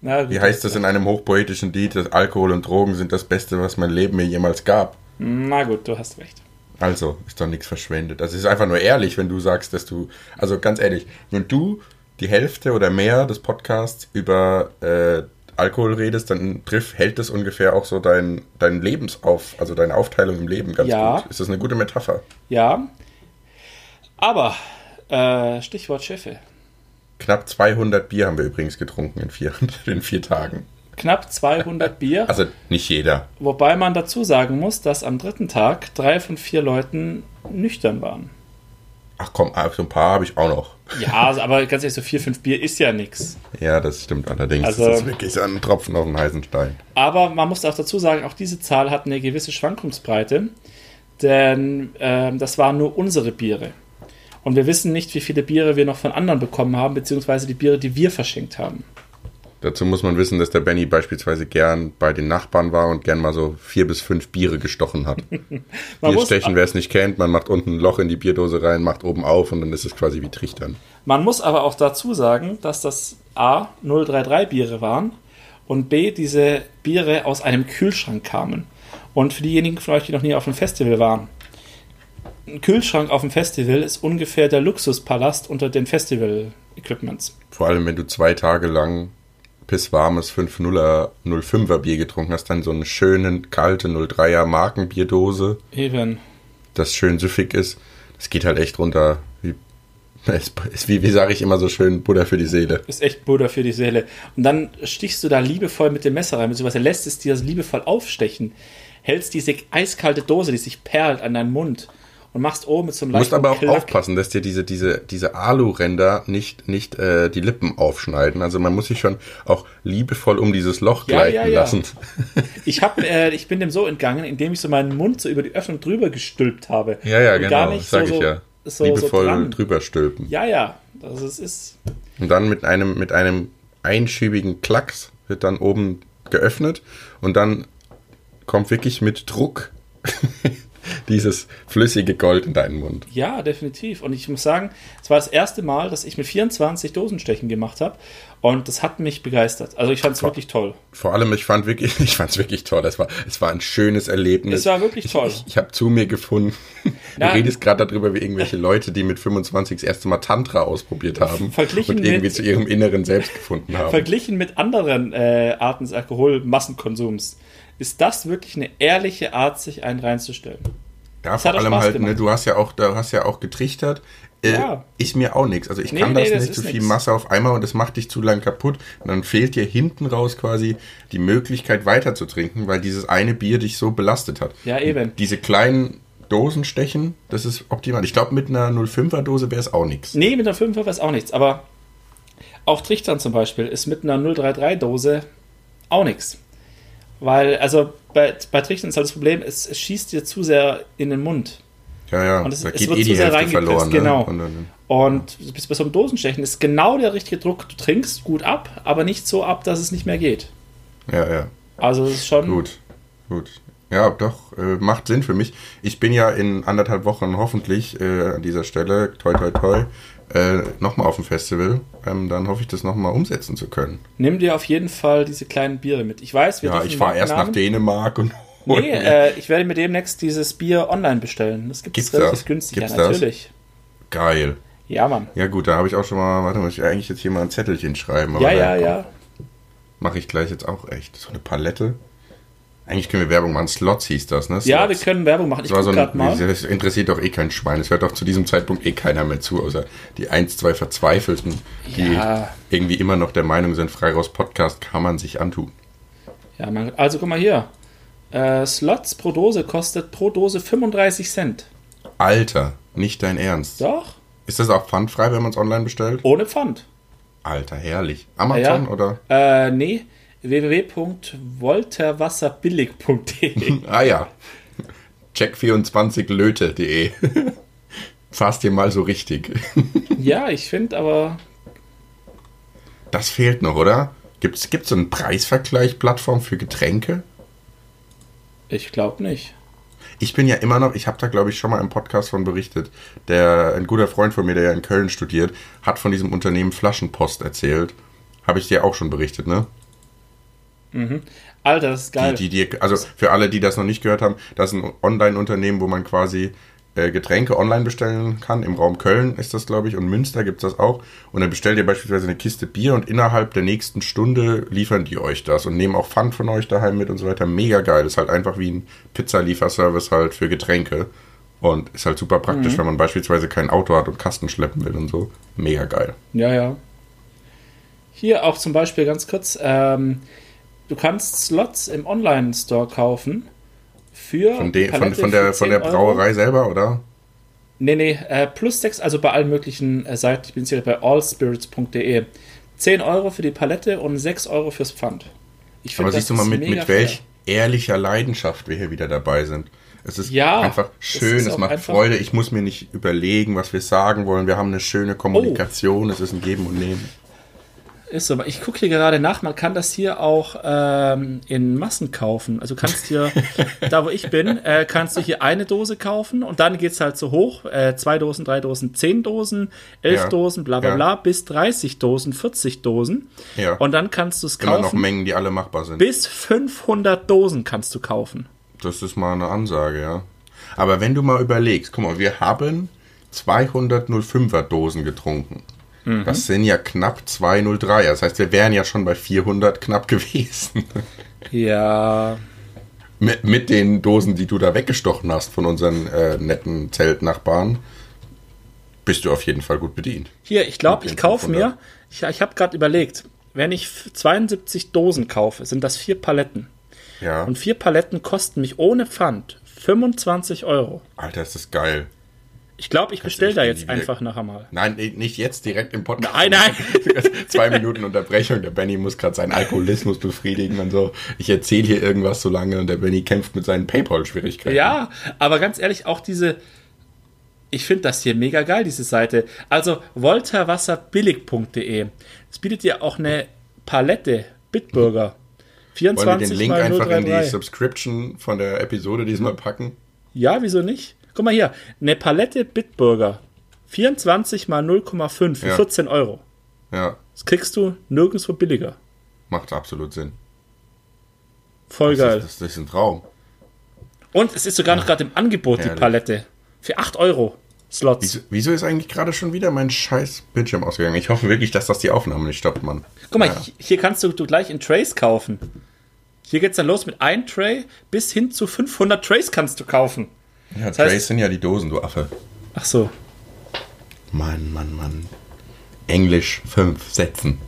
Na,
Wie heißt das in einem hochpoetischen Lied, dass Alkohol und Drogen sind das Beste, was mein Leben mir jemals gab?
Na gut, du hast recht.
Also, ist doch nichts verschwendet. Also, es ist einfach nur ehrlich, wenn du sagst, dass du, also ganz ehrlich, wenn du die Hälfte oder mehr des Podcasts über äh, Alkohol redest, dann triff, hält das ungefähr auch so dein, dein Lebensauf, also deine Aufteilung im Leben ganz
Ja.
gut. Ist das eine gute Metapher?
Ja. Aber, äh, Stichwort Schiffe.
Knapp 200 Bier haben wir übrigens getrunken in vier, in vier Tagen.
Knapp 200 Bier.
Also nicht jeder.
Wobei man dazu sagen muss, dass am dritten Tag drei von vier Leuten nüchtern waren.
Ach komm, ah, so ein paar habe ich auch noch.
Ja, also, aber ganz ehrlich, so vier, fünf Bier ist ja nichts.
Ja, das stimmt allerdings.
Also-
das ist wirklich so ein Tropfen auf den heißen Stein.
Aber man muss auch dazu sagen, auch diese Zahl hat eine gewisse Schwankungsbreite, denn ähm, das waren nur unsere Biere. Und wir wissen nicht, wie viele Biere wir noch von anderen bekommen haben, beziehungsweise die Biere, die wir verschenkt haben.
Dazu muss man wissen, dass der Benny beispielsweise gern bei den Nachbarn war und gern mal so vier bis fünf Biere gestochen hat. Bierstechen, wer es nicht kennt, man macht unten ein Loch in die Bierdose rein, macht oben auf und dann ist es quasi wie Trichtern.
man muss aber auch dazu sagen, dass das A 033 Biere waren und B diese Biere aus einem Kühlschrank kamen. Und für diejenigen von euch, die noch nie auf einem Festival waren, ein Kühlschrank auf dem Festival ist ungefähr der Luxuspalast unter den Festival-Equipments.
Vor allem, wenn du zwei Tage lang pisswarmes 5-0er, 05er Bier getrunken hast, dann so eine schöne, kalte 03er Markenbierdose,
Eben.
das schön süffig ist. Das geht halt echt runter. Wie, wie, wie sage ich immer so schön, Buddha für die Seele.
Ist echt Buddha für die Seele. Und dann stichst du da liebevoll mit dem Messer rein, beziehungsweise lässt es dir liebevoll aufstechen, hältst diese eiskalte Dose, die sich perlt, an deinen Mund und machst oben mit so einem
Du musst aber auch
Klack.
aufpassen, dass dir diese, diese, diese Alu-Ränder nicht, nicht äh, die Lippen aufschneiden. Also man muss sich schon auch liebevoll um dieses Loch
Ja,
gleiten
ja, ja.
lassen.
Ich, hab, äh, ich bin dem so entgangen, indem ich so meinen Mund so über die Öffnung drüber gestülpt habe.
Ja, ja,
Und
genau,
gar nicht
das sage
so,
ich ja.
So,
liebevoll
so
drüber stülpen.
Ja, ja. Also es ist.
Und dann mit einem, mit einem einschiebigen Klacks wird dann oben geöffnet und dann kommt wirklich mit Druck dieses flüssige Gold in deinen Mund.
Ja, definitiv. Und ich muss sagen, es war das erste Mal, dass ich mit 24 Dosenstechen gemacht habe. Und das hat mich begeistert. Also ich fand es wirklich toll.
Vor allem, ich fand wirklich, ich fand es wirklich toll. Es war, es war ein schönes Erlebnis.
Es war wirklich toll.
Ich, ich, ich habe zu mir gefunden. Du redest gerade darüber, wie irgendwelche Leute, die mit 25 das erste Mal Tantra ausprobiert haben
verglichen
und irgendwie
mit,
zu ihrem inneren Selbst gefunden haben.
Verglichen mit anderen äh, Arten des Alkoholmassenkonsums ist das wirklich eine ehrliche Art, sich einen reinzustellen.
Ja, vor allem halt, ne, du hast ja auch, du hast ja auch getrichtert. Äh,
Ja.
Ist mir auch nichts. Also ich
Nee,
kann
nee,
das
das
nicht, zu viel
nix.
Masse auf einmal und das macht dich zu lang kaputt. Und dann fehlt dir hinten raus quasi die Möglichkeit weiter zu trinken, weil dieses eine Bier dich so belastet hat.
Ja, eben.
Diese kleinen Dosenstechen, das ist optimal. Ich glaube, mit einer 05er Dose wäre es auch nichts.
Nee, mit einer 5er wäre es auch nichts. Aber auch Trichtern zum Beispiel ist mit einer 033-Dose auch nichts. Weil, also bei, bei Trichtern ist halt das Problem, es, es schießt dir zu sehr in den Mund.
Ja, ja,
Und es-
da
es
geht
wird
eh
zu sehr
verloren.
genau.
Ne? Und dann,
Und bis bei so einem Dosenstechen ist genau der richtige Druck. Du trinkst gut ab, aber nicht so ab, dass es nicht mehr geht.
ja, ja.
Also es ist schon.
Gut, gut. Ja, doch, äh, macht Sinn für mich. Ich bin ja in anderthalb Wochen hoffentlich äh, an dieser Stelle, toi toi toi, äh, nochmal auf dem Festival. Ähm, dann hoffe ich, das nochmal umsetzen zu können.
Nimm dir auf jeden Fall diese kleinen Biere mit. Ich weiß, wir
Ja, ich fahre erst nach Dänemark und
Nee, äh, ich werde mir demnächst dieses Bier online bestellen. Das gibt es relativ
das?
günstig.
Gibt's
ja,
das?
natürlich.
Geil.
Ja, Mann.
Ja gut, da habe ich auch schon mal, warte, muss ich eigentlich jetzt hier mal ein Zettelchen schreiben.
Ja, ja, ja.
Mache ich gleich jetzt auch echt. So eine Palette. Eigentlich können wir Werbung machen. Slots hieß das, ne?
Ja, wir
Slots.
können Werbung machen. Ich guck
so ein,
grad mal.
Das interessiert doch eh kein Schwein. Es hört doch zu diesem Zeitpunkt eh keiner mehr zu, außer die ein, zwei Verzweifelten, die
Ja.
irgendwie immer noch der Meinung sind, Freiraus Podcast kann man sich antun.
Ja, man, also guck mal hier. Äh, Slots pro Dose kostet pro Dose 35 Cent.
Alter, nicht dein Ernst.
Doch,
Ist das auch pfandfrei, wenn man es online bestellt?
ohne Pfand.
Alter, herrlich. Amazon
Ja.
oder?
Äh, nee, www.volterwasserbillig.de.
Ah ja. Check24löte.de. Fass dir mal so richtig.
ja, ich finde aber,
Das fehlt noch, oder? Gibt es so einen Preisvergleich-Plattform für Getränke?
ich glaube nicht.
Ich bin ja immer noch, ich habe da glaube ich schon mal im Podcast von berichtet. Der ein guter Freund von mir, der ja in Köln studiert, hat von diesem Unternehmen Flaschenpost erzählt. Habe ich dir auch schon berichtet, ne?
Alter, das ist geil.
Die, die, die, also für alle, die das noch nicht gehört haben, das ist ein Online-Unternehmen, wo man quasi äh, Getränke online bestellen kann. Im Raum Köln ist das, glaube ich, und Münster gibt es das auch. Und dann bestellt ihr beispielsweise eine Kiste Bier und innerhalb der nächsten Stunde liefern die euch das und nehmen auch Pfand von euch daheim mit und so weiter. Mega geil. Ist halt einfach wie ein Pizzalieferservice halt für Getränke. Und ist halt super praktisch, wenn man beispielsweise kein Auto hat und Kasten schleppen will und so. Mega geil.
Ja, ja. Hier auch zum Beispiel ganz kurz, ähm, du kannst Slots im Online-Store kaufen für
Von, de, von, von, der, von der
10 Euro.
Brauerei selber, oder?
Nee, nee, äh, plus 6, also bei allen möglichen äh, Seiten. Ich bin jetzt hier bei allspirits.de. 10 Euro für die Palette und 6 Euro fürs Pfand. Ich
Aber siehst du mal, mit, mit welch ehrlicher Leidenschaft wir hier wieder dabei sind. Es ist
Ja,
einfach schön, es
auch
macht Freude. Ich muss mir nicht überlegen, was wir sagen wollen. Wir haben eine schöne Kommunikation. Es ist ein Geben und Nehmen.
Ist so, ich gucke hier gerade nach, man kann das hier auch ähm, in Massen kaufen. Also du kannst hier, da wo ich bin, äh, kannst du hier eine Dose kaufen und dann geht's halt so hoch, äh, zwei Dosen, drei Dosen, zehn Dosen, elf
Ja,
Dosen, bla bla
ja.
bla, bis 30 Dosen, 40 Dosen.
Ja.
Und dann kannst du es
Immer noch
kaufen.
Mengen, die alle machbar sind.
Bis 500 Dosen kannst du kaufen.
Das ist mal eine Ansage, ja. Aber wenn du mal überlegst, guck mal, wir haben 205er Dosen getrunken.
Mhm.
Das sind ja knapp 203. Das heißt, wir wären ja schon bei 400 knapp gewesen.
Ja,
Mit, mit den Dosen, die du da weggestochen hast von unseren äh, netten Zeltnachbarn, bist du auf jeden Fall gut bedient.
Hier, ich glaube, ich kaufe
500.
mir, ich, ich habe gerade überlegt, wenn ich f- 72 Dosen kaufe, sind das vier Paletten.
Ja.
Und vier Paletten kosten mich ohne Pfand 25 Euro.
Alter, ist das geil.
Ich glaube, ich bestelle da jetzt einfach nachher mal.
Nein, nicht jetzt direkt im Podcast.
Nein, nein.
Zwei Minuten Unterbrechung. Der Benny muss gerade seinen Alkoholismus befriedigen und so. Ich erzähle hier irgendwas so lange und der Benny kämpft mit seinen Paypal-Schwierigkeiten.
Ja, aber ganz ehrlich, auch diese. Ich finde das hier mega geil, diese Seite. Also volterwasserbillig.de. Es bietet dir auch eine Palette Bitburger.
Wollen wir
24
den Link einfach in die
033.
Subscription von der Episode diesmal packen?
Ja, wieso nicht? Guck mal hier, eine Palette Bitburger. 24 mal 0,5 für
Ja.
14 Euro.
Ja,
Das kriegst du nirgendwo billiger.
macht absolut Sinn.
Voll
Das
geil.
ist, das ist ein Traum.
Und es ist sogar noch gerade im Angebot, die
Herrlich.
Palette. Für 8 Euro Slots.
Wieso, wieso ist eigentlich gerade schon wieder mein scheiß Bildschirm ausgegangen? Ich hoffe wirklich, dass das die Aufnahme nicht stoppt, Mann.
Guck mal,
Ja.
hi- hier kannst du, du gleich in Trays kaufen. Hier geht's dann los mit ein Tray bis hin zu 500 Trays kannst du kaufen.
Ja,
heißt-
Trays sind ja die Dosen, du Affe.
Ach so.
Mann, Mann, Mann. Englisch 5 Sätzen.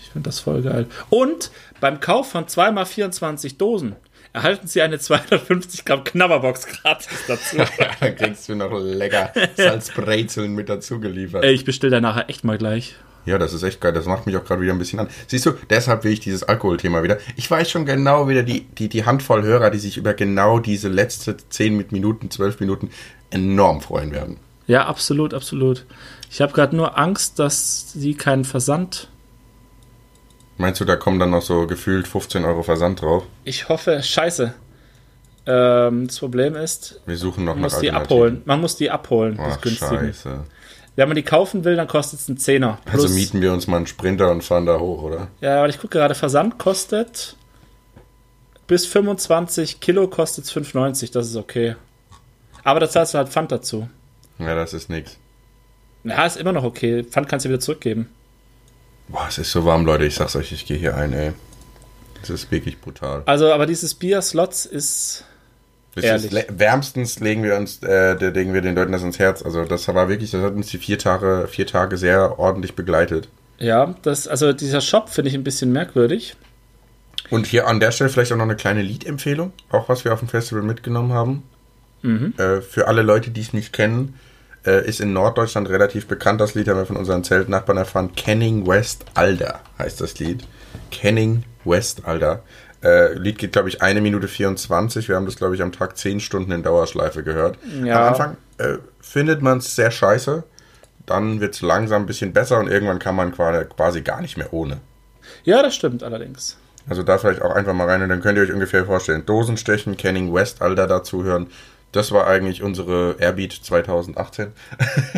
Ich finde das voll geil. Und beim Kauf von 2x24 Dosen erhalten Sie eine 250 Gramm Knabberbox gratis dazu.
Dann kriegst du noch lecker Salzbrezeln mit dazu geliefert.
Ey, ich bestelle da nachher echt mal gleich.
Ja, das ist echt geil. Das macht mich auch gerade wieder ein bisschen an. Siehst du, deshalb will ich dieses Alkoholthema wieder. Ich weiß schon genau wieder die, die, die Handvoll Hörer, die sich über genau diese letzte 10 mit Minuten, 12 Minuten enorm freuen werden.
Ja, absolut, absolut. Ich habe gerade nur Angst, dass sie keinen Versand.
Meinst du, da kommen dann noch so gefühlt 15 Euro Versand drauf?
Ich hoffe, scheiße. Ähm, das Problem ist,
Wir suchen noch
man muss die abholen. Man muss die abholen. das
Ach,
günstige.
scheiße.
Wenn man die kaufen will, dann kostet es einen Zehner.
Also mieten wir uns mal einen Sprinter und fahren da hoch, oder?
Ja, aber ich gucke gerade, Versand kostet bis 25 Kilo kostet es 5,90. Das ist okay. Aber da zahlst du halt Pfand dazu.
Ja, das ist nix.
Ja, ist immer noch okay. Pfand kannst du wieder zurückgeben.
Boah, es ist so warm, Leute. Ich sag's euch, ich gehe hier ein, ey. Das ist wirklich brutal.
Also, aber dieses.
Das
Ehrlich.
ist wärmstens legen wir uns, äh, legen wir den Leuten das ins Herz. Also das war wirklich, das hat uns die vier Tage, vier Tage sehr ordentlich begleitet.
Ja, das, also dieser Shop finde ich ein bisschen merkwürdig.
Und hier an der Stelle vielleicht auch noch eine kleine Liedempfehlung, auch was wir auf dem Festival mitgenommen haben. Äh, für alle Leute, die es nicht kennen, äh, ist in Norddeutschland relativ bekannt. Das Lied haben wir von unseren Zeltnachbarn erfahren. Kenning West Alder heißt das Lied. Kenning West Alder. Äh, Lied geht, glaube ich, eine Minute 24. Wir haben das, glaube ich, am Tag 10 Stunden in Dauerschleife gehört.
Ja.
Am Anfang äh, findet man es sehr scheiße. Dann wird es langsam ein bisschen besser und irgendwann kann man quasi, gar nicht mehr ohne.
Ja, das stimmt allerdings.
Also da vielleicht auch einfach mal rein und dann könnt ihr euch ungefähr vorstellen. Dosenstechen, Canning West, Alter dazu hören. Das war eigentlich unsere Airbeat 2018.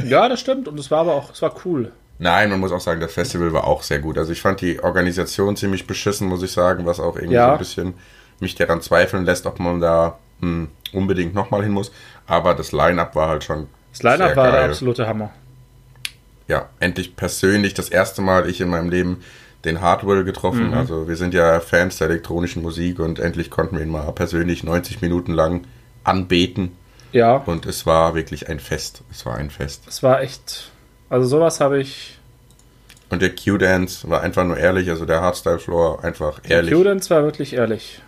Ja, das stimmt. Und es war aber auch, es war cool.
Nein, man muss auch sagen, das Festival war auch sehr gut. Also ich fand die Organisation ziemlich beschissen, muss ich sagen, was auch irgendwie
Ja.
so ein bisschen mich daran zweifeln lässt, ob man da hm, unbedingt nochmal hin muss. Aber das Line-Up war halt schon
Das Line-Up war der absolute Hammer.
ja, endlich persönlich das erste Mal ich in meinem Leben den Hardwell getroffen. Also wir sind ja Fans der elektronischen Musik und endlich konnten wir ihn mal persönlich 90 Minuten lang anbeten.
Ja,
Und es war wirklich ein Fest. Es war ein Fest.
es war echt. Also sowas habe ich.
Und der Q-Dance war einfach nur ehrlich. Also der Hardstyle-Floor einfach ehrlich.
Cudence war wirklich ehrlich.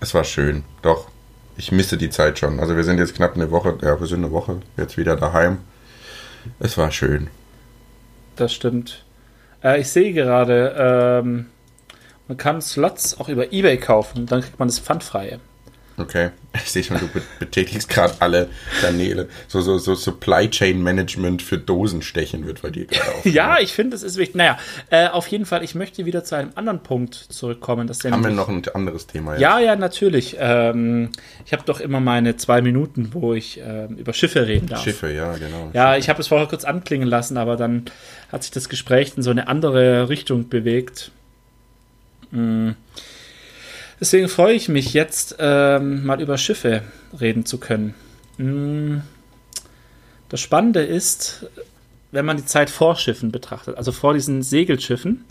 Es war schön. Doch, ich misse die Zeit schon. Also wir sind jetzt knapp eine Woche, ja, wir sind eine Woche jetzt wieder daheim. Es war schön.
Das stimmt. Äh, ich sehe gerade, ähm, man kann Slots auch über Ebay kaufen. Dann kriegt man das pfandfreie.
Okay, ich sehe schon, du be- betätigst gerade alle Kanäle. So, so, so Supply Chain Management für Dosenstechen wird bei dir gerade auf.
Ja, ich finde, es ist wichtig. Naja, äh, auf jeden Fall, ich möchte wieder zu einem anderen Punkt zurückkommen. Dass
Haben wir noch ein anderes Thema jetzt?
Ja, ja, natürlich. Ähm, ich habe doch immer meine zwei Minuten, wo ich ähm, über Schiffe reden darf.
Schiffe, ja, genau.
Ja, ich habe es vorher kurz anklingen lassen, aber dann hat sich das Gespräch in so eine andere Richtung bewegt. Mm. Deswegen freue ich mich jetzt, ähm, mal über Schiffe reden zu können. Mm. Das Spannende ist, wenn man die Zeit vor Schiffen betrachtet, also vor diesen Segelschiffen,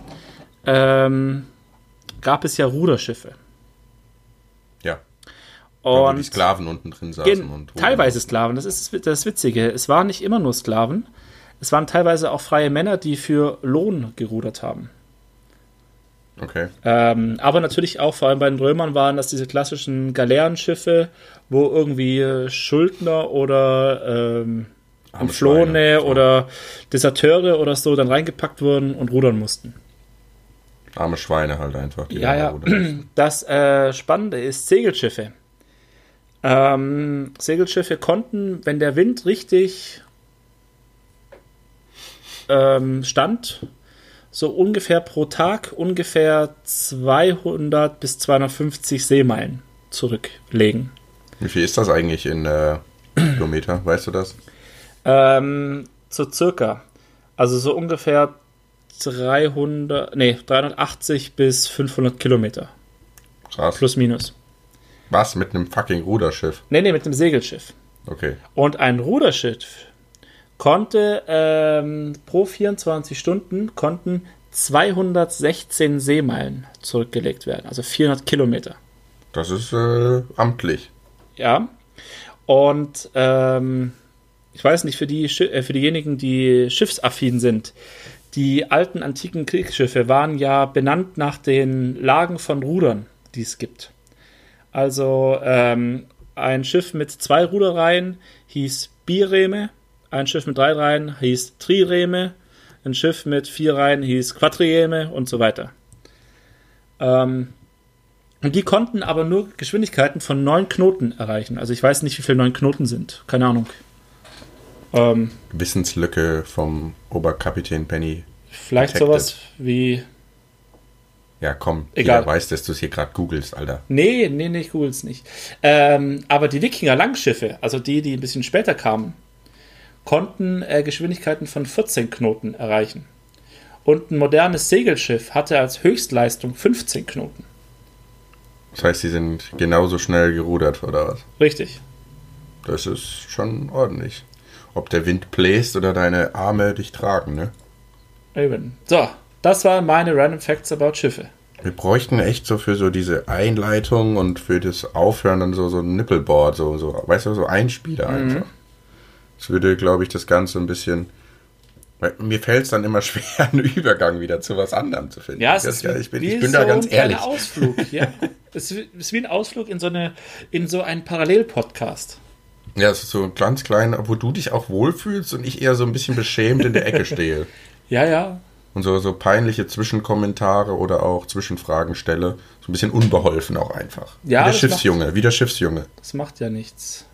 ähm, gab es ja Ruderschiffe.
Ja, wo
Und
die Sklaven unten drin saßen. Und
teilweise Sklaven, das ist das Witzige. Es waren nicht immer nur Sklaven, es waren teilweise auch freie Männer, die für Lohn gerudert haben.
Okay,
Ähm, aber natürlich auch, vor allem bei den Römern, waren das diese klassischen Galeerenschiffe, wo irgendwie äh, Schuldner oder ähm, Entflohene oder Deserteure oder so dann reingepackt wurden und rudern mussten.
arme Schweine halt einfach. Die
Ja, ja. Das äh, Spannende ist Segelschiffe. Ähm, Segelschiffe konnten, wenn der Wind richtig ähm, stand, so ungefähr pro Tag ungefähr 200 bis 250 Seemeilen zurücklegen.
Wie viel ist das eigentlich in äh, Kilometer? Weißt du das?
Ähm, so circa. Also so ungefähr 300, nee, 380 bis 500 Kilometer.
Krass.
Plus minus.
Was? Mit einem fucking Ruderschiff?
Nee, nee, mit einem Segelschiff.
Okay.
Und ein Ruderschiff konnte ähm, pro 24 Stunden konnten 216 Seemeilen zurückgelegt werden, also 400 Kilometer.
Das ist äh, amtlich.
Ja. Und ähm, ich weiß nicht, für, die, äh, für diejenigen, die schiffsaffin sind, die alten antiken Kriegsschiffe waren ja benannt nach den Lagen von Rudern, die es gibt. Also ähm, ein Schiff mit zwei Ruderreihen hieß Bireme, ein Schiff mit drei Reihen hieß Trireme, ein Schiff mit vier Reihen hieß Quadrieme und so weiter. Ähm, und die konnten aber nur Geschwindigkeiten von neun Knoten erreichen. Also ich weiß nicht, wie viele neun Knoten sind. Keine Ahnung. Ähm,
Wissenslücke vom Oberkapitän Penny.
vielleicht
Detected.
sowas wie.
Ja, komm,
Egal.
jeder weiß, dass du es hier gerade googelst, Alter.
Nee, nee, nee, ich google's nicht. Ähm, aber die Wikinger-Langschiffe, also die, die ein bisschen später kamen, konnten äh, Geschwindigkeiten von 14 Knoten erreichen. Und ein modernes Segelschiff hatte als Höchstleistung 15 Knoten.
Das heißt, sie sind genauso schnell gerudert, oder was?
Richtig.
Das ist schon ordentlich. Ob der Wind bläst oder deine Arme dich tragen, ne?
Eben. So, das waren meine Random Facts about Schiffe.
Wir bräuchten echt so für so diese Einleitung und für das Aufhören dann so, so ein Nippelboard, so, so, weißt du, so Einspieler einfach. Das würde, glaube ich, das Ganze ein bisschen. Mir fällt es dann immer schwer, einen Übergang wieder zu was anderem zu finden.
Ja, es ist
ehrlich, ich bin,
wie
ich bin
so
da ganz
ein
ehrlich.
Ausflug, ja. es ist es wie ein Ausflug in so, eine, in so einen Parallelpodcast.
Ja, es ist so ganz klein, wo du dich auch wohlfühlst und ich eher so ein bisschen beschämt in der Ecke stehe.
Ja, ja.
Und so, so peinliche Zwischenkommentare oder auch Zwischenfragen stelle. So ein bisschen unbeholfen auch einfach.
Ja,
wie der Schiffsjunge, wie der Schiffsjunge.
Das macht ja nichts.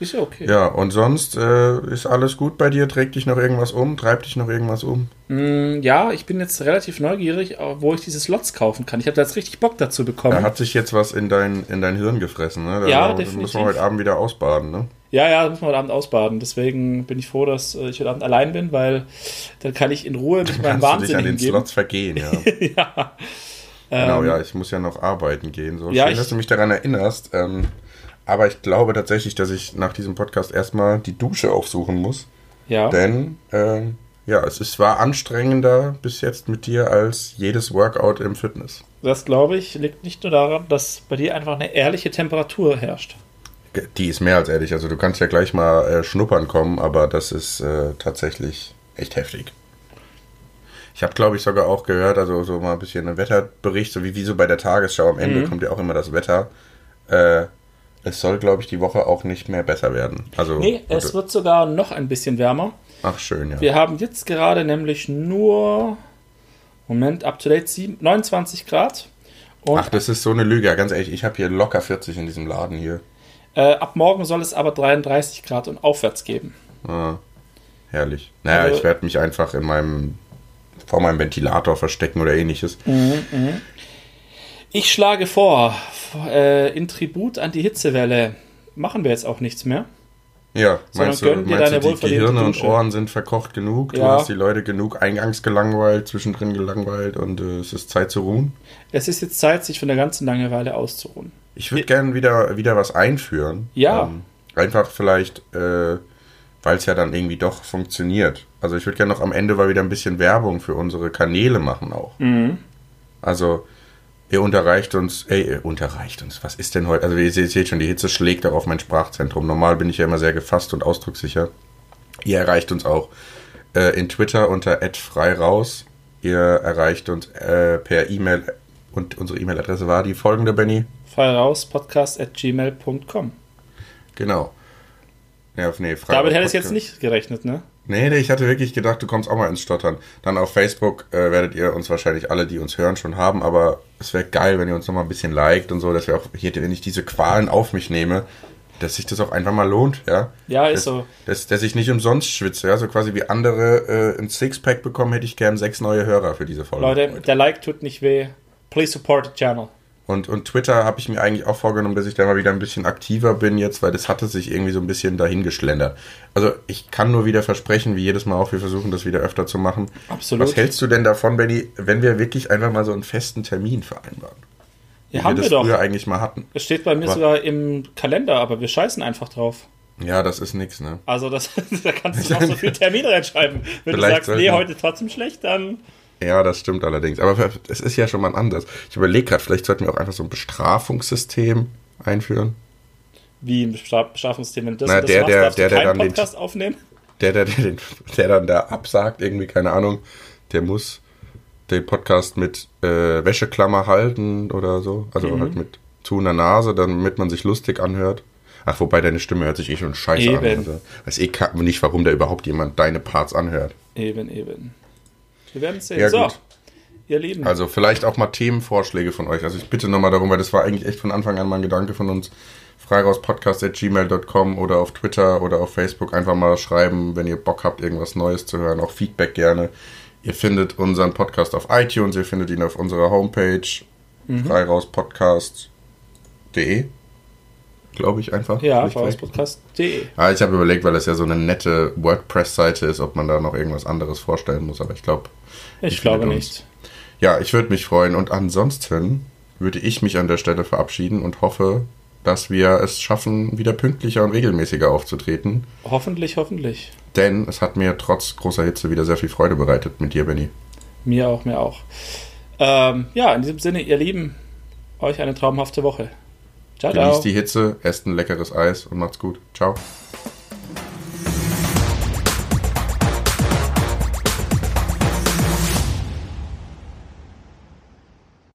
Ist ja okay.
Ja, und sonst äh, ist alles gut bei dir? Trägt dich noch irgendwas um? Treibt dich noch irgendwas um?
Mm, ja, ich bin jetzt relativ neugierig, äh, wo ich diese Slots kaufen kann. Ich habe da jetzt richtig Bock dazu
Da
bekommen.
hat sich jetzt was in dein, in dein Hirn gefressen, ne? Da
Ja,
da
definitiv.
müssen wir heute Abend wieder ausbaden, ne?
Ja, ja, das muss man heute Abend ausbaden. Deswegen bin ich froh, dass äh, ich heute Abend allein bin, weil dann kann ich in Ruhe mit meinem
du dich
Wahnsinn
an den
hingeben.
Slots vergehen, ja.
ja.
Genau,
Ähm,
ja, ich muss ja noch arbeiten gehen. So
Ja,
schön,
ich-
dass du mich daran erinnerst. Ähm, aber ich glaube tatsächlich, dass ich nach diesem Podcast erstmal die Dusche aufsuchen muss.
Ja.
Denn, ähm, ja, es ist zwar anstrengender bis jetzt mit dir als jedes Workout im Fitness.
Das, glaube ich, liegt nicht nur daran, dass bei dir einfach eine ehrliche Temperatur herrscht.
Die ist mehr als ehrlich. Also du kannst ja gleich mal äh, schnuppern kommen, aber das ist äh, tatsächlich echt heftig. Ich habe, glaube ich, sogar auch gehört, also so mal ein bisschen einen Wetterbericht, so wie, wie so bei der Tagesschau. Am Ende
Mhm.
kommt ja auch immer das Wetter. Äh, es soll, glaube ich, die Woche auch nicht mehr besser werden. Also,
Nee, es wird sogar noch ein bisschen wärmer.
ach schön, ja.
Wir haben jetzt gerade nämlich nur, Moment, up to date, sieben- 29 Grad.
Ach, das ist so eine Lüge. Ja, Ganz ehrlich, ich habe hier locker 40 in diesem Laden hier.
äh, ab morgen soll es aber 33 Grad und aufwärts geben.
Ah, herrlich. Naja,
Also-
ich werde mich einfach in meinem vor meinem Ventilator verstecken oder ähnliches.
Ich schlage vor, äh, in Tribut an die Hitzewelle machen wir jetzt auch nichts mehr.
Ja,
Sondern
meinst du, meinst
deine
du die Gehirne und. Ohren sind verkocht genug? Du
Ja.
hast die Leute genug eingangs gelangweilt, zwischendrin gelangweilt und äh, es ist Zeit zu ruhen?
Es ist jetzt Zeit, sich von der ganzen Langeweile auszuruhen.
Ich würde gerne wieder, wieder was einführen.
Ja.
Ähm, einfach vielleicht, äh, weil es ja dann irgendwie doch funktioniert. Also ich würde gerne noch am Ende mal wieder ein bisschen Werbung für unsere Kanäle machen auch.
Mhm.
Also ihr unterreicht uns, ey, ihr unterreicht uns, was ist denn heute? Also ihr seht, schon, die Hitze schlägt auch auf mein Sprachzentrum. Normal bin ich ja immer sehr gefasst und ausdruckssicher. Ihr erreicht uns auch äh, in Twitter unter @freiraus. Ihr erreicht uns äh, per E-Mail und unsere E-Mail-Adresse war die folgende, Benny.
Frei raus, podcast at gmail.com.
Genau. Ja, nee,
Damit hätte ich jetzt nicht gerechnet, ne?
Nee, nee, ich hatte wirklich gedacht, du kommst auch mal ins Stottern. Dann auf Facebook äh, werdet ihr uns wahrscheinlich alle, die uns hören, schon haben, aber es wäre geil, wenn ihr uns noch mal ein bisschen liked und so, dass wir auch hier, wenn ich diese Qualen auf mich nehme, dass sich das auch einfach mal lohnt, ja.
Ja, ist
dass,
so.
Dass, dass ich nicht umsonst schwitze, ja. So quasi wie andere äh, ein Sixpack bekommen, hätte ich gern sechs neue Hörer für diese Folge.
Leute, der Like tut nicht weh. Please support the channel.
Und, und Twitter habe ich mir eigentlich auch vorgenommen, dass ich da mal wieder ein bisschen aktiver bin jetzt, weil das hatte sich irgendwie so ein bisschen dahingeschlendert. Also ich kann nur wieder versprechen, wie jedes Mal auch, wir versuchen das wieder öfter zu machen.
Absolut.
Was hältst du denn davon, Benny, wenn wir wirklich einfach mal so einen festen Termin vereinbaren?
Ja, haben
wir
wir
das
doch.
früher eigentlich mal hatten.
Es steht bei mir
Aber-
sogar im Kalender, aber wir scheißen einfach drauf.
Ja, das ist nix, ne?
Also das, da kannst du noch so viel Termin reinschreiben. Wenn du
Vielleicht
sagst,
sollten
nee,
wir-
heute trotzdem schlecht, dann
Ja, das stimmt allerdings. Aber es ist ja schon mal ein anderes. Ich überlege gerade, vielleicht sollten wir auch einfach so ein Bestrafungssystem einführen.
wie Bestra- Bestrafungssystem. Wenn du das,
Na,
und das
der-
machst,
der- der- der den-
Podcast aufnehmen.
Der, der, der, den, der dann da absagt, irgendwie, keine Ahnung, der muss den Podcast mit äh, Wäscheklammer halten oder so. Also
Mhm.
halt mit zu einer Nase, damit man sich lustig anhört. Ach, wobei deine Stimme hört sich eh schon scheiße an.
Eben.
Also, weiß eh nicht, warum da überhaupt jemand deine Parts anhört.
Eben, eben. Wir werden sehen.
Ja,
so,
gut.
ihr Lieben.
Also vielleicht auch mal Themenvorschläge von euch. Also ich bitte nochmal darum, weil das war eigentlich echt von Anfang an mal ein Gedanke von uns. freirauspodcast.gmail.com oder auf Twitter oder auf Facebook einfach mal schreiben, wenn ihr Bock habt, irgendwas Neues zu hören. Auch Feedback gerne. Ihr findet unseren Podcast auf iTunes, ihr findet ihn auf unserer Homepage freirauspodcast.de glaube ich einfach.
ja, vorauspodcast.de.
Ja, ich habe überlegt, weil das ja so eine nette WordPress-Seite ist, ob man da noch irgendwas anderes vorstellen muss, aber ich glaube,
Ich glaube
findet
nicht.
ja, ich würde mich freuen. Und ansonsten würde ich mich an der Stelle verabschieden und hoffe, dass wir es schaffen, wieder pünktlicher und regelmäßiger aufzutreten.
Hoffentlich, hoffentlich.
Denn es hat mir trotz großer Hitze wieder sehr viel Freude bereitet mit dir, Benny.
Mir auch, mir auch. Ähm, ja, in diesem Sinne, ihr Lieben, euch eine traumhafte Woche. Ciao, ciao.
Genießt die Hitze, esst ein leckeres Eis und macht's gut. Ciao.